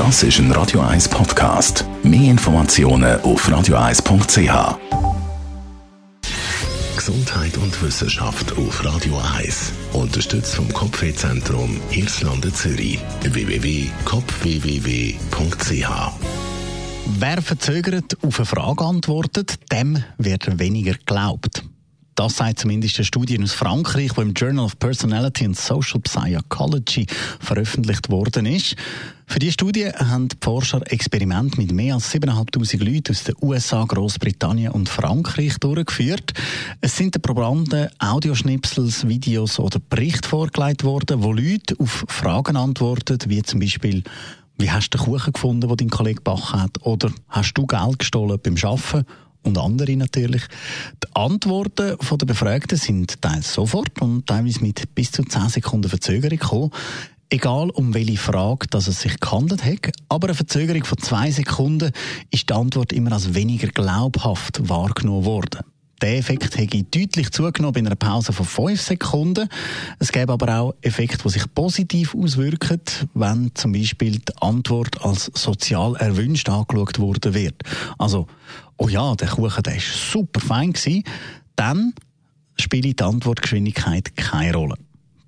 Das ist ein Radio 1 Podcast. Mehr Informationen auf radio1.ch. Gesundheit und Wissenschaft auf Radio 1. Unterstützt vom Kopfwehzentrum Irlande Zürich. www.kopfwww.ch Wer verzögert auf eine Frage antwortet, dem wird weniger geglaubt. Das sagt zumindest eine Studie aus Frankreich, die im Journal of Personality and Social Psychology veröffentlicht worden ist. Für diese Studie haben die Forscher Experimente mit mehr als 7'500 Leuten aus den USA, Großbritannien und Frankreich durchgeführt. Es sind den Probanden Audioschnipsels, Videos oder Berichte vorgelegt worden, wo Leute auf Fragen antworten, wie zum Beispiel wie hast du den Kuchen gefunden, den dein Kollege backen hat? Oder hast du Geld gestohlen beim Arbeiten? Und andere natürlich. Die Antworten der Befragten sind teils sofort und teilweise mit bis zu 10 Sekunden Verzögerung gekommen. Egal um welche Frage dass es sich gehandelt hat, aber eine Verzögerung von zwei Sekunden ist die Antwort immer als weniger glaubhaft wahrgenommen worden. Der Effekt hätte deutlich zugenommen in einer Pause von 5 Sekunden. Es gäbe aber auch Effekte, die sich positiv auswirken, wenn zum Beispiel die Antwort als sozial erwünscht angeschaut worden wird. Also, oh ja, der Kuchen der ist super fein dann spielt die Antwortgeschwindigkeit keine Rolle.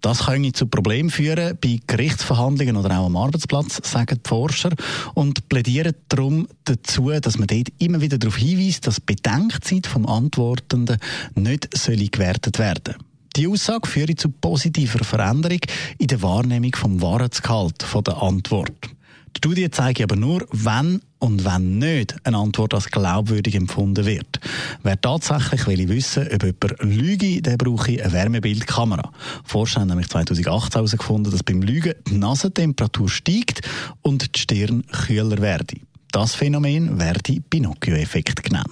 Das könnte zu Problemen führen bei Gerichtsverhandlungen oder auch am Arbeitsplatz, sagen die Forscher, und plädieren darum dazu, dass man dort immer wieder darauf hinweist, dass die Bedenkzeit vom Antwortenden nicht gewertet werden soll. Die Aussage führt zu positiver Veränderung in der Wahrnehmung vom Wahrheitsgehalt der Antwort. Die Studie zeigt aber nur, wenn und wenn nicht eine Antwort als glaubwürdig empfunden wird. Wer tatsächlich will wissen, ob jemand lüge, der brauche eine Wärmebildkamera. Forscher haben nämlich 2018 herausgefunden, dass beim Lügen die Nasentemperatur steigt und die Stirn kühler werde. Das Phänomen werde Pinocchio-Effekt genannt.